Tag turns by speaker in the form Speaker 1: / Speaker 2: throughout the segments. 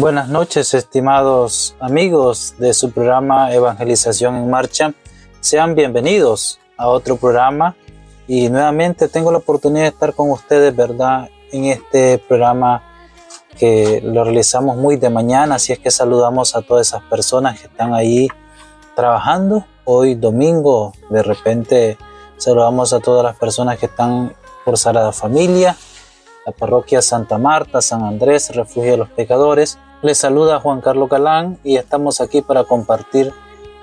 Speaker 1: Buenas noches, estimados amigos de su programa Evangelización en Marcha. Sean bienvenidos a otro programa y nuevamente tengo la oportunidad de estar con ustedes, ¿verdad? En este programa que lo realizamos muy de mañana, así es que saludamos a todas esas personas que están ahí trabajando. Hoy domingo, de repente saludamos a todas las personas que están por Sagrada Familia, la parroquia Santa Marta, San Andrés, Refugio de los Pecadores. Les saluda Juan Carlos Calán y estamos aquí para compartir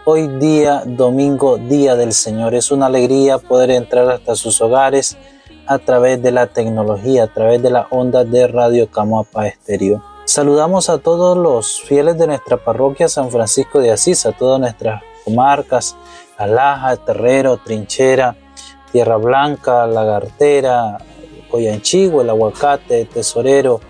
Speaker 1: hoy día, domingo, Día del Señor. Es una alegría poder entrar hasta sus hogares a través de la tecnología, a través de la onda de Radio Camuapa Estéreo. Saludamos a todos los fieles de nuestra parroquia San Francisco de Asís, a todas nuestras comarcas, Alaja, Terrero, Trinchera, Tierra Blanca, Lagartera, Coyanchigo, el Aguacate, Tesorero,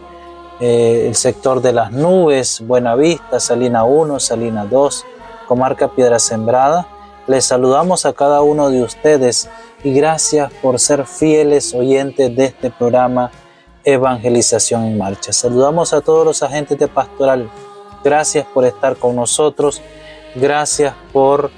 Speaker 1: eh, el sector de las nubes, Buenavista, Salina 1, Salina 2, Comarca Piedra Sembrada. Les saludamos a cada uno de ustedes y gracias por ser fieles oyentes de este programa Evangelización en Marcha. Saludamos a todos los agentes de pastoral. Gracias por estar con nosotros. Gracias por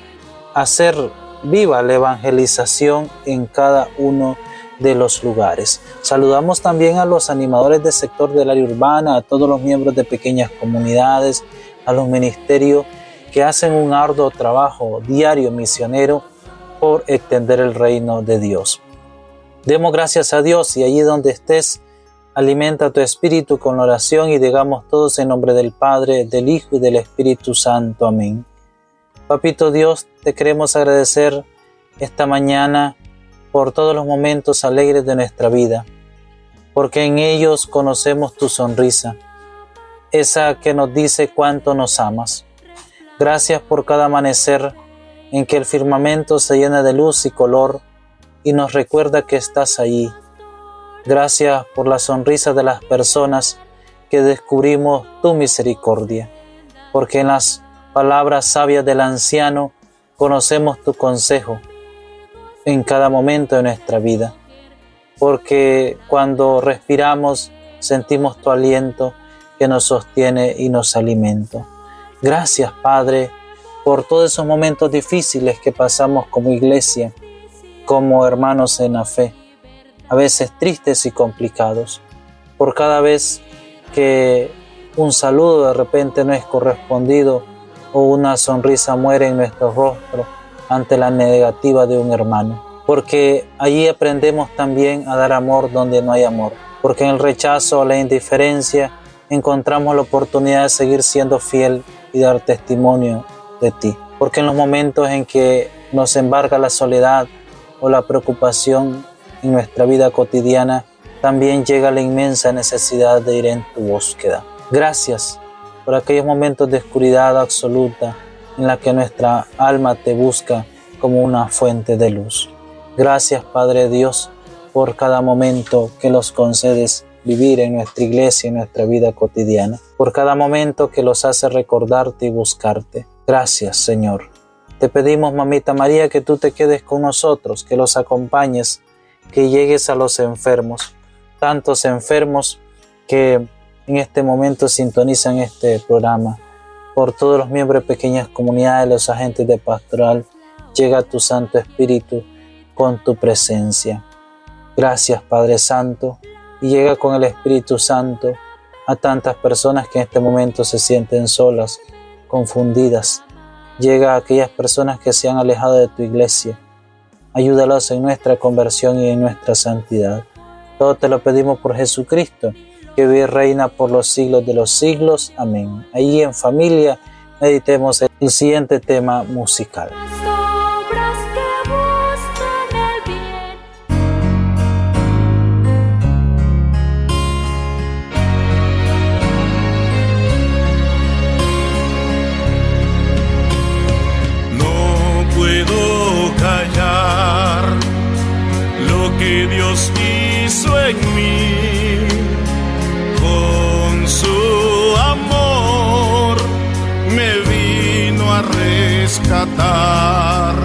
Speaker 1: hacer viva la evangelización en cada uno de de los lugares. Saludamos también a los animadores del sector del área urbana, a todos los miembros de pequeñas comunidades, a los ministerios que hacen un arduo trabajo diario misionero por extender el reino de Dios. Demos gracias a Dios y allí donde estés, alimenta tu espíritu con oración y digamos todos en nombre del Padre, del Hijo y del Espíritu Santo. Amén. Papito Dios, te queremos agradecer esta mañana por todos los momentos alegres de nuestra vida, porque en ellos conocemos tu sonrisa, esa que nos dice cuánto nos amas. Gracias por cada amanecer en que el firmamento se llena de luz y color y nos recuerda que estás allí. Gracias por la sonrisa de las personas que descubrimos tu misericordia, porque en las palabras sabias del anciano conocemos tu consejo en cada momento de nuestra vida, porque cuando respiramos sentimos tu aliento que nos sostiene y nos alimenta. Gracias, Padre, por todos esos momentos difíciles que pasamos como iglesia, como hermanos en la fe, a veces tristes y complicados, por cada vez que un saludo de repente no es correspondido o una sonrisa muere en nuestro rostro ante la negativa de un hermano, porque allí aprendemos también a dar amor donde no hay amor, porque en el rechazo o la indiferencia encontramos la oportunidad de seguir siendo fiel y dar testimonio de ti, porque en los momentos en que nos embarga la soledad o la preocupación en nuestra vida cotidiana, también llega la inmensa necesidad de ir en tu búsqueda. Gracias por aquellos momentos de oscuridad absoluta en la que nuestra alma te busca como una fuente de luz. Gracias Padre Dios por cada momento que los concedes vivir en nuestra iglesia y en nuestra vida cotidiana, por cada momento que los hace recordarte y buscarte. Gracias Señor. Te pedimos, Mamita María, que tú te quedes con nosotros, que los acompañes, que llegues a los enfermos, tantos enfermos que en este momento sintonizan este programa por todos los miembros de pequeñas comunidades, los agentes de pastoral, llega tu Santo Espíritu con tu presencia. Gracias Padre Santo y llega con el Espíritu Santo a tantas personas que en este momento se sienten solas, confundidas. Llega a aquellas personas que se han alejado de tu iglesia. Ayúdalos en nuestra conversión y en nuestra santidad. Todo te lo pedimos por Jesucristo que vive reina por los siglos de los siglos. Amén. Ahí en familia meditemos el siguiente tema musical.
Speaker 2: No puedo callar lo que Dios hizo en mí.
Speaker 1: cantar.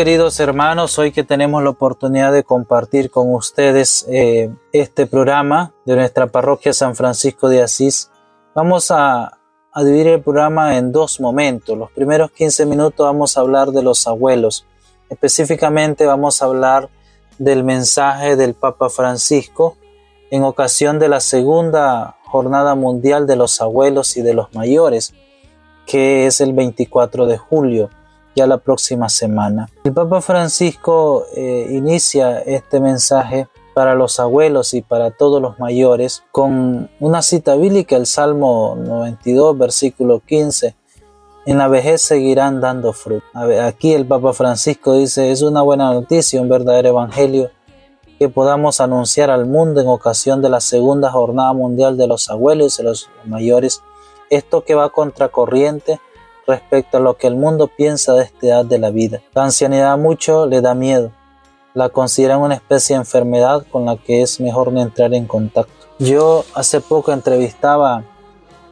Speaker 1: Queridos hermanos, hoy que tenemos la oportunidad de compartir con ustedes eh, este programa de nuestra parroquia San Francisco de Asís, vamos a, a dividir el programa en dos momentos. Los primeros 15 minutos vamos a hablar de los abuelos. Específicamente vamos a hablar del mensaje del Papa Francisco en ocasión de la segunda Jornada Mundial de los Abuelos y de los Mayores, que es el 24 de julio ya la próxima semana. El Papa Francisco eh, inicia este mensaje para los abuelos y para todos los mayores con una cita bíblica, el Salmo 92, versículo 15. En la vejez seguirán dando fruto. Aquí el Papa Francisco dice, es una buena noticia, un verdadero evangelio que podamos anunciar al mundo en ocasión de la segunda jornada mundial de los abuelos y los mayores, esto que va contracorriente respecto a lo que el mundo piensa de esta edad de la vida. La ancianidad mucho le da miedo. La consideran una especie de enfermedad con la que es mejor no entrar en contacto. Yo hace poco entrevistaba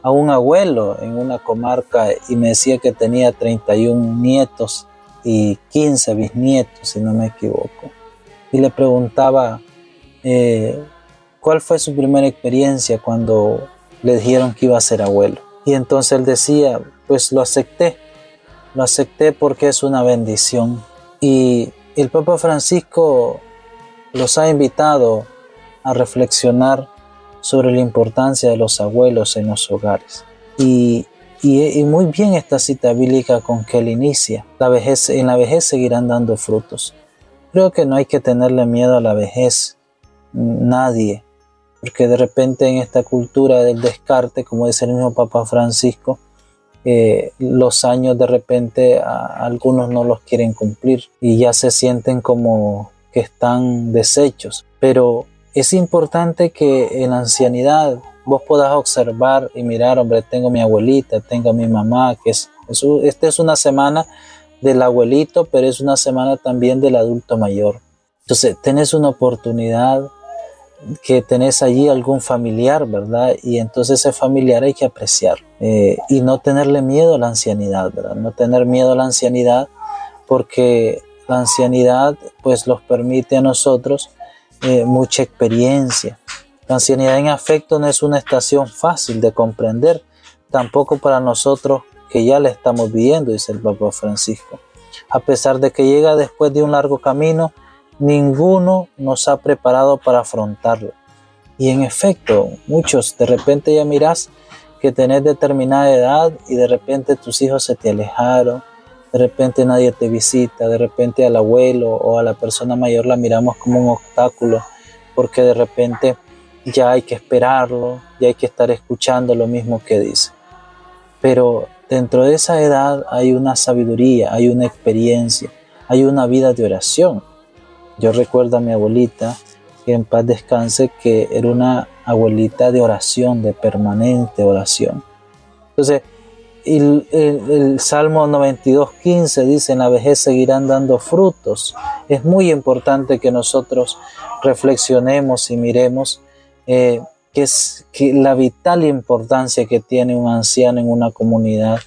Speaker 1: a un abuelo en una comarca y me decía que tenía 31 nietos y 15 bisnietos, si no me equivoco. Y le preguntaba eh, cuál fue su primera experiencia cuando le dijeron que iba a ser abuelo. Y entonces él decía, pues lo acepté. Lo acepté porque es una bendición. Y el Papa Francisco los ha invitado a reflexionar sobre la importancia de los abuelos en los hogares. Y, muy bien esta cita bíblica con que él inicia. La vejez, en la vejez seguirán dando frutos. Creo que no hay que tenerle miedo a la vejez. Nadie. Porque de repente en esta cultura del descarte, como dice el mismo Papa Francisco, eh, los años de repente algunos no los quieren cumplir y ya se sienten como que están deshechos. Pero es importante que en la ancianidad vos puedas observar y mirar, hombre, tengo mi abuelita, tengo mi mamá, que es, esta es una semana del abuelito, pero es una semana también del adulto mayor. Entonces, tenés una oportunidad que tenés allí algún familiar, ¿verdad? Y entonces ese familiar hay que apreciar eh, y no tenerle miedo a la ancianidad, ¿verdad? No tener miedo a la ancianidad porque la ancianidad pues los permite a nosotros eh, mucha experiencia. La ancianidad en afecto no es una estación fácil de comprender, tampoco para nosotros que ya la estamos viviendo, dice el Papa Francisco. A pesar de que llega después de un largo camino, ninguno nos ha preparado para afrontarlo. Y en efecto, muchos de repente ya mirás que tenés determinada edad y de repente tus hijos se te alejaron, de repente nadie te visita, de repente al abuelo o a la persona mayor la miramos como un obstáculo, porque de repente ya hay que esperarlo, ya hay que estar escuchando lo mismo que dice. Pero dentro de esa edad hay una sabiduría, hay una experiencia, hay una vida de oración. Yo recuerdo a mi abuelita, que en paz descanse, que era una abuelita de oración, de permanente oración. Entonces, el, Salmo 92.15 dice, en la vejez seguirán dando frutos. Es muy importante que nosotros reflexionemos y miremos eh, que es la vital importancia que tiene un anciano en una comunidad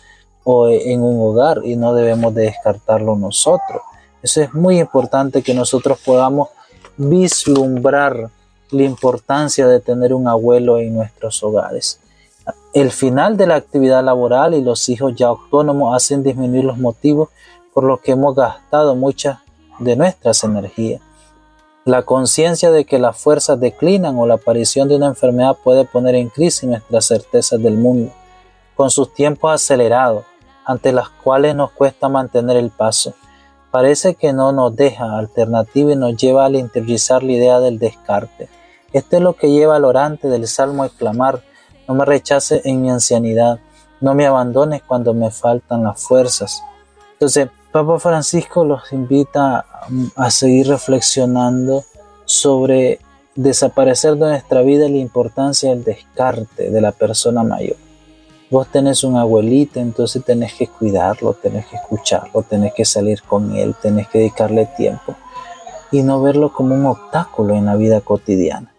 Speaker 1: o en un hogar y no debemos de descartarlo nosotros. Eso es muy importante que nosotros podamos vislumbrar la importancia de tener un abuelo en nuestros hogares. El final de la actividad laboral y los hijos ya autónomos hacen disminuir los motivos por los que hemos gastado muchas de nuestras energías. La conciencia de que las fuerzas declinan o la aparición de una enfermedad puede poner en crisis nuestras certezas del mundo, con sus tiempos acelerados, ante las cuales nos cuesta mantener el paso parece que no nos deja alternativa y nos lleva al interiorizar la idea del descarte. Esto es lo que lleva al orante del Salmo a exclamar, no me rechaces en mi ancianidad, no me abandones cuando me faltan las fuerzas. Entonces, Papa Francisco los invita a seguir reflexionando sobre desaparecer de nuestra vida la importancia del descarte de la persona mayor. Vos tenés un abuelito, entonces tenés que cuidarlo, tenés que escucharlo, tenés que salir con él, tenés que dedicarle tiempo y no verlo como un obstáculo en la vida cotidiana.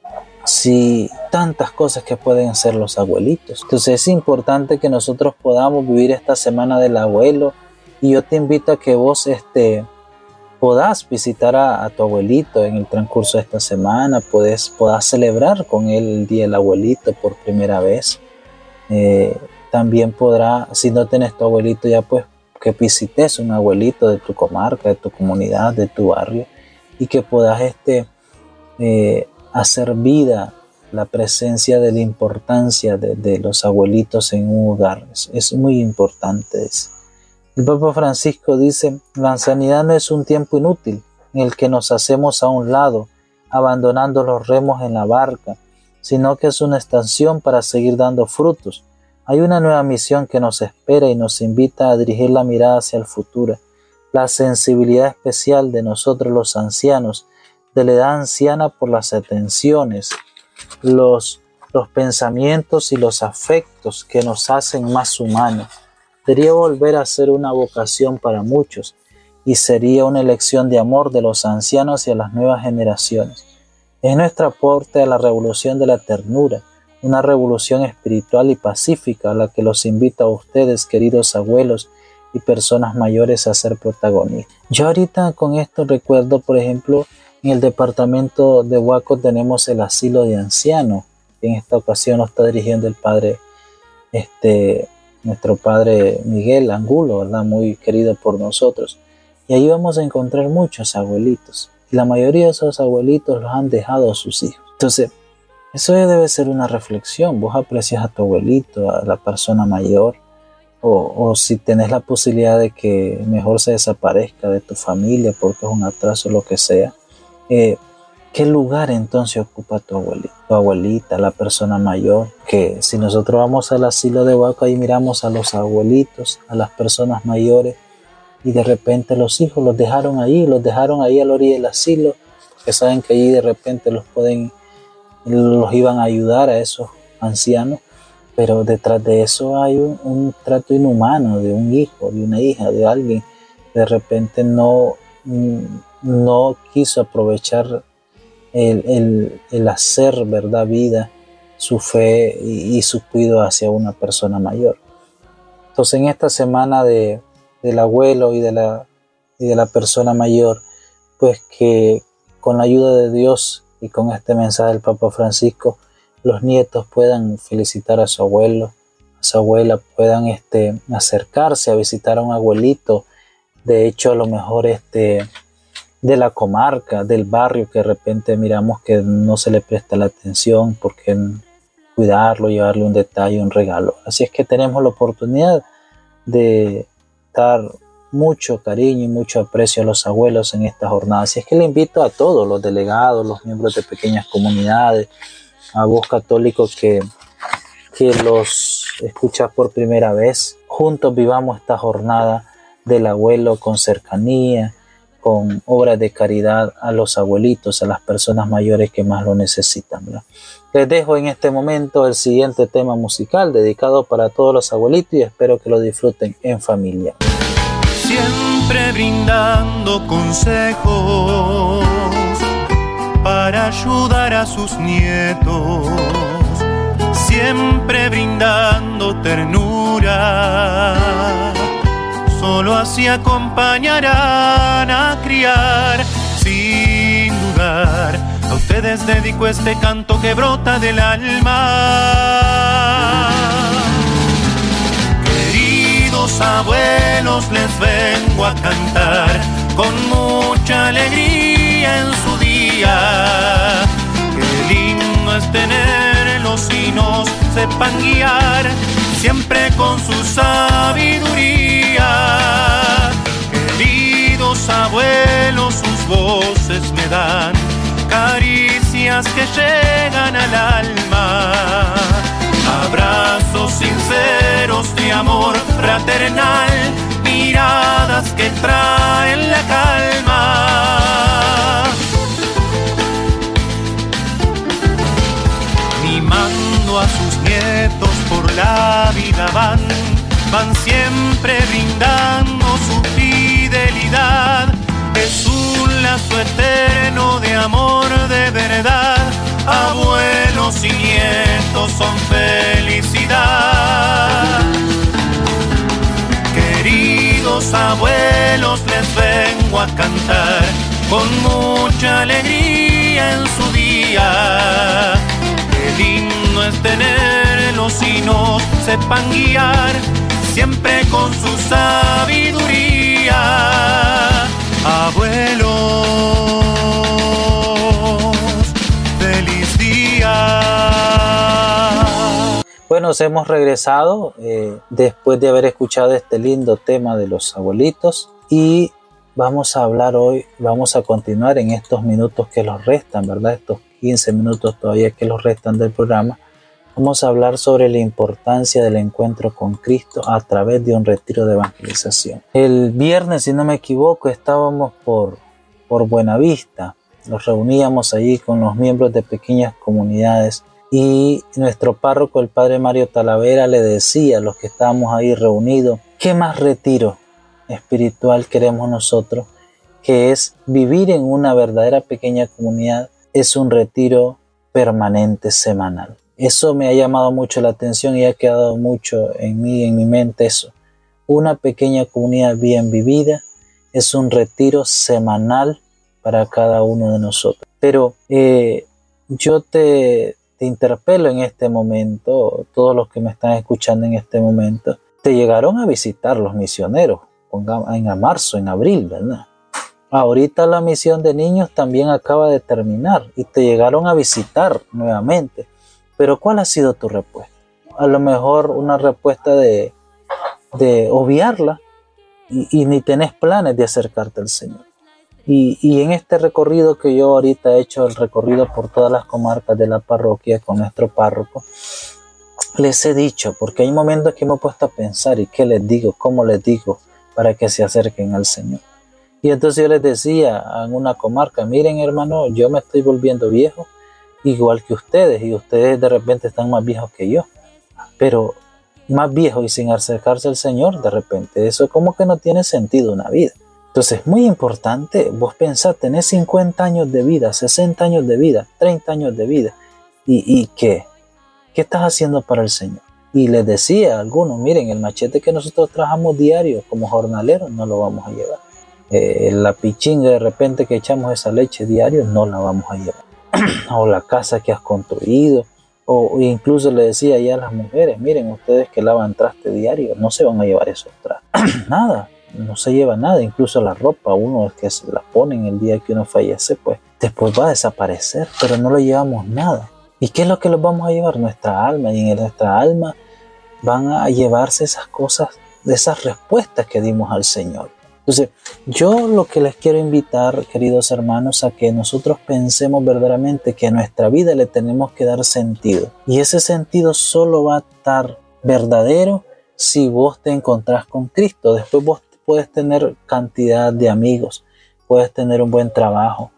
Speaker 1: Si tantas cosas que pueden hacer los abuelitos. Entonces es importante que nosotros podamos vivir esta semana del abuelo y yo te invito a que vos este, podás visitar a, tu abuelito en el transcurso de esta semana, puedes, podás celebrar con él el Día del Abuelito por primera vez. Eh, también podrá, si no tenés tu abuelito ya, pues que visites un abuelito de tu comarca, de tu comunidad, de tu barrio y que puedas este, eh, hacer vida la presencia de la importancia de, los abuelitos en un hogar. Es, muy importante eso. El Papa Francisco dice, la sanidad no es un tiempo inútil en el que nos hacemos a un lado, abandonando los remos en la barca, sino que es una estación para seguir dando frutos. Hay una nueva misión que nos espera y nos invita a dirigir la mirada hacia el futuro. La sensibilidad especial de nosotros los ancianos, de la edad anciana por las atenciones, los, los pensamientos y los afectos que nos hacen más humanos debería volver a ser una vocación para muchos y sería una elección de amor de los ancianos y a las nuevas generaciones. Es nuestro aporte a la revolución de la ternura, una revolución espiritual y pacífica a la que los invito a ustedes, queridos abuelos y personas mayores, a ser protagonistas. Yo ahorita con esto recuerdo, por ejemplo, en el departamento de Huaco tenemos el asilo de ancianos. En esta ocasión lo está dirigiendo el padre este, nuestro padre Miguel Angulo, ¿verdad? Muy querido por nosotros. Y ahí vamos a encontrar muchos abuelitos. Y la mayoría de esos abuelitos los han dejado a sus hijos. Entonces, eso debe ser una reflexión. Vos aprecias a tu abuelito, a la persona mayor, o, si tenés la posibilidad de que mejor se desaparezca de tu familia porque es un atraso lo que sea. Eh, ¿Qué lugar entonces ocupa tu abuelita, tu abuelita, la persona mayor? Que si nosotros vamos al asilo de Huaco, y miramos a los abuelitos, a las personas mayores, y de repente los hijos los dejaron ahí, los dejaron ahí a la orilla del asilo, que saben que allí de repente los pueden, los iban a ayudar a esos ancianos, pero detrás de eso hay un, trato inhumano de un hijo, de una hija, de alguien. De repente no, no quiso aprovechar el, hacer, ¿verdad? Vida, su fe y, su cuidado hacia una persona mayor. Entonces en esta semana de, del abuelo y de, la, y de la persona mayor, pues que con la ayuda de Dios y con este mensaje del Papa Francisco, los nietos puedan felicitar a su abuelo, a su abuela, puedan este, acercarse a visitar a un abuelito. De hecho, a lo mejor este, de la comarca, del barrio, que de repente miramos que no se le presta la atención porque cuidarlo, llevarle un detalle, un regalo. Así es que tenemos la oportunidad de dar mucho cariño y mucho aprecio a los abuelos en esta jornada. Así es que le invito a todos, los delegados, los miembros de pequeñas comunidades, a vos católicos que, que los escuchas por primera vez, juntos vivamos esta jornada del abuelo con cercanía, con obras de caridad a los abuelitos, a las personas mayores que más lo necesitan. Les dejo en este momento el siguiente tema musical dedicado para todos los abuelitos y espero que lo disfruten en familia.
Speaker 3: Siempre brindando consejos para ayudar a sus nietos, siempre brindando ternura solo así acompañarán a criar sin dudar. A ustedes dedico este canto que brota del alma. Abuelos, les vengo a cantar con mucha alegría en su día. Qué lindo es tenerlos y nos sepan guiar siempre con su sabiduría. Queridos abuelos, sus voces me dan caricias que llegan al alma. Abrazos sinceros de amor fraternal, miradas que traen la calma. Mimando a sus nietos por la vida van, van siempre brindando su fidelidad. Es un lazo eterno de amor de verdad. Abuelos nietos son felicidad. Queridos abuelos, les vengo a cantar con mucha alegría en su día. Qué lindo es tenerlos y nos sepan guiar siempre con su sabiduría.
Speaker 1: Bueno, hemos regresado eh, después de haber escuchado este lindo tema de los abuelitos y vamos a hablar hoy, vamos a continuar en estos minutos que los restan, ¿verdad? Estos 15 minutos todavía que los restan del programa. Vamos a hablar sobre la importancia del encuentro con Cristo a través de un retiro de evangelización. El viernes, si no me equivoco, estábamos por, por Buenavista. Nos reuníamos allí con los miembros de pequeñas comunidades y nuestro párroco, el padre Mario Talavera, le decía a los que estábamos ahí reunidos, ¿qué más retiro espiritual queremos nosotros? Que es vivir en una verdadera pequeña comunidad, es un retiro permanente semanal. Eso me ha llamado mucho la atención y ha quedado mucho en mí, en mi mente eso. Una pequeña comunidad bien vivida es un retiro semanal para cada uno de nosotros. Pero eh, yo te, te interpelo en este momento, todos los que me están escuchando en este momento, te llegaron a visitar los misioneros en marzo, en abril, ¿verdad? Ahorita la misión de niños también acaba de terminar y te llegaron a visitar nuevamente. Pero ¿cuál ha sido tu respuesta? A lo mejor una respuesta de, de obviarla y, y ni tenés planes de acercarte al Señor. Y, en este recorrido que yo ahorita he hecho, el recorrido por todas las comarcas de la parroquia con nuestro párroco, les he dicho, porque hay momentos que me he puesto a pensar y qué les digo, cómo les digo, para que se acerquen al Señor. Y entonces yo les decía en una comarca, miren hermano, yo me estoy volviendo viejo, igual que ustedes, y ustedes de repente están más viejos que yo, pero más viejos y sin acercarse al Señor, de repente, eso como que no tiene sentido una vida. Entonces es muy importante, vos pensás, tenés 50 años de vida, 60 años de vida, 30 años de vida. ¿Y, y qué? ¿Qué estás haciendo para el Señor? Y les decía a algunos, miren, el machete que nosotros trabajamos diario como jornaleros no lo vamos a llevar. Eh, la pichinga de repente que echamos esa leche diario no la vamos a llevar. o la casa que has construido. O incluso le decía ya a las mujeres, miren, ustedes que lavan traste diario, no se van a llevar esos trastes. Nada, no se lleva nada, incluso la ropa, uno es que se la pone en el día que uno fallece, pues después va a desaparecer, pero no lo llevamos nada. ¿Y qué es lo que nos vamos a llevar? Nuestra alma, y en nuestra alma van a llevarse esas cosas, esas respuestas que dimos al Señor. Entonces, yo lo que les quiero invitar, queridos hermanos, a que nosotros pensemos verdaderamente que a nuestra vida le tenemos que dar sentido. Y ese sentido solo va a estar verdadero si vos te encontrás con Cristo. Después vos puedes tener cantidad de amigos, puedes tener un buen trabajo,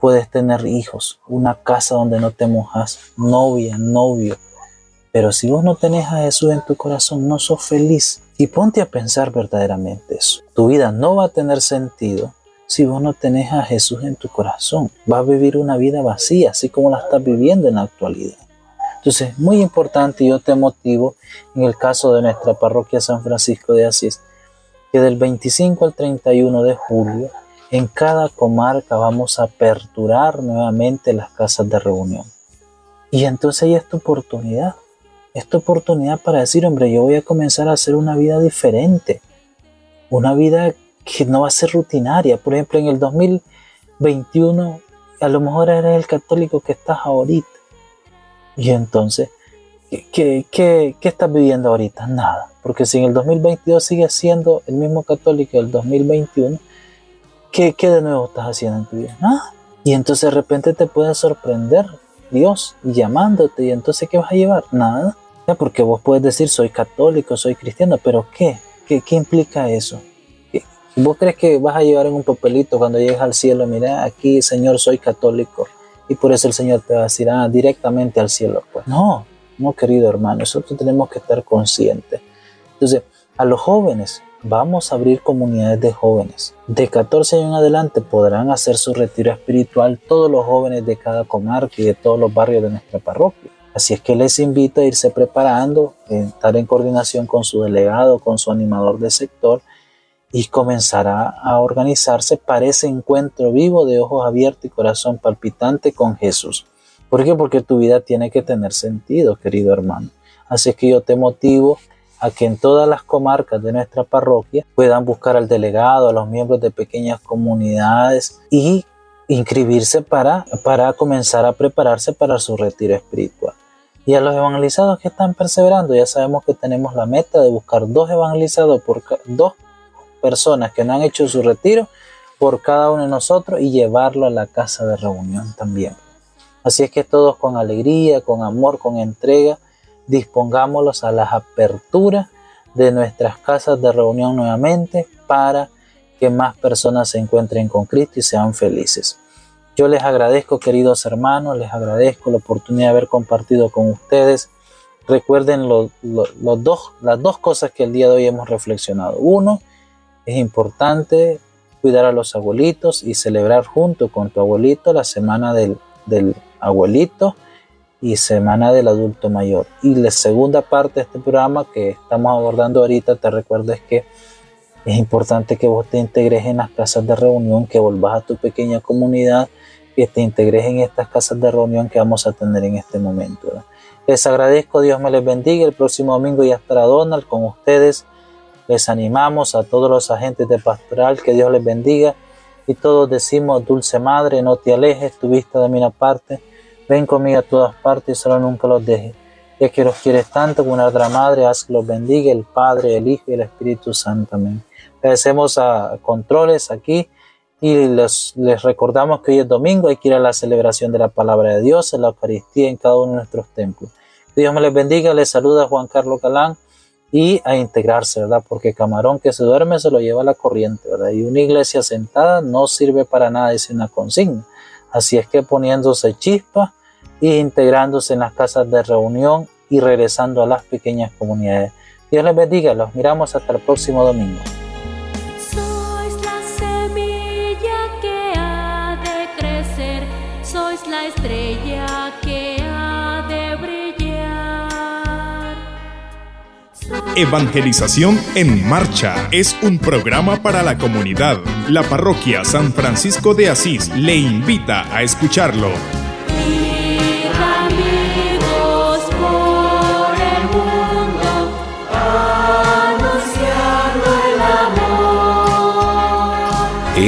Speaker 1: puedes tener hijos, una casa donde no te mojas, novia, novio. Pero si vos no tenés a Jesús en tu corazón, no sos feliz. Y ponte a pensar verdaderamente eso. Tu vida no va a tener sentido si vos no tenés a Jesús en tu corazón. Vas a vivir una vida vacía, así como la estás viviendo en la actualidad. Entonces, muy importante, yo te motivo en el caso de nuestra parroquia San Francisco de Asís, que del 25 al 31 de julio en cada comarca vamos a aperturar nuevamente las casas de reunión. Y entonces ahí es tu oportunidad. Es tu oportunidad para decir, hombre, yo voy a comenzar a hacer una vida diferente. Una vida que no va a ser rutinaria. Por ejemplo, en el 2021 a lo mejor eres el católico que estás ahorita. Y entonces, ¿qué, qué, qué estás viviendo ahorita? Nada. Porque si en el 2022 sigues siendo el mismo católico del 2021, ¿qué, ¿qué, de nuevo estás haciendo en tu vida? Nada. Y entonces de repente te puede sorprender Dios llamándote. ¿Y entonces qué vas a llevar? Nada. Porque vos puedes decir soy católico, soy cristiano, pero ¿qué? ¿Qué, qué implica eso? ¿Vos crees que vas a llevar en un papelito cuando llegues al cielo? Mira, aquí, Señor, soy católico. Y por eso el Señor te va a decir, ah, directamente al cielo. Pues no, no, querido hermano, nosotros tenemos que estar conscientes entonces, a los jóvenes, vamos a abrir comunidades de jóvenes. De 14 años en adelante podrán hacer su retiro espiritual todos los jóvenes de cada comarca y de todos los barrios de nuestra parroquia. Así es que les invito a irse preparando, a estar en coordinación con su delegado, con su animador de sector y comenzará a organizarse para ese encuentro vivo de ojos abiertos y corazón palpitante con Jesús. ¿Por qué? Porque tu vida tiene que tener sentido, querido hermano. Así que yo te motivo a que en todas las comarcas de nuestra parroquia puedan buscar al delegado, a los miembros de pequeñas comunidades y inscribirse para, para comenzar a prepararse para su retiro espiritual. Y a los evangelizados que están perseverando, ya sabemos que tenemos la meta de buscar dos evangelizados por dos personas que no han hecho su retiro por cada uno de nosotros y llevarlo a la casa de reunión también. Así es que todos con alegría, con amor, con entrega, dispongámoslos a las aperturas de nuestras casas de reunión nuevamente para que más personas se encuentren con Cristo y sean felices. Yo les agradezco, queridos hermanos, les agradezco la oportunidad de haber compartido con ustedes. Recuerden los dos, las dos cosas que el día de hoy hemos reflexionado. Uno, es importante cuidar a los abuelitos y celebrar junto con tu abuelito la semana del, del abuelito y Semana del Adulto Mayor. Y la segunda parte de este programa que estamos abordando ahorita, te recuerdo es que es importante que vos te integres en las casas de reunión, que volvás a tu pequeña comunidad, que te integres en estas casas de reunión que vamos a tener en este momento. Les agradezco, Dios me les bendiga. El próximo domingo ya estará Donald con ustedes. Les animamos a todos los agentes de pastoral, que Dios les bendiga. Y todos decimos, Dulce Madre, no te alejes, tu vista de mi parte Ven conmigo a todas partes solo nunca los dejes. Ya que los quieres tanto como una otra madre, haz que los bendiga el Padre, el Hijo y el Espíritu Santo. Amén. Agradecemos a Controles aquí y les, les recordamos que hoy es domingo, hay que ir a la celebración de la palabra de Dios, en la Eucaristía en cada uno de nuestros templos. Dios me les bendiga, les saluda Juan Carlos Calán y a integrarse, ¿verdad? Porque camarón que se duerme se lo lleva a la corriente, ¿verdad? Y una iglesia sentada no sirve para nada, es una consigna. Así es que poniéndose chispa, y integrándose en las casas de reunión y regresando a las pequeñas comunidades. Dios les bendiga, los miramos hasta el próximo domingo.
Speaker 4: Sois la semilla que ha de crecer, sois la estrella que ha de brillar.
Speaker 5: Evangelización en Marcha es un programa para la comunidad. La parroquia San Francisco de Asís le invita a escucharlo.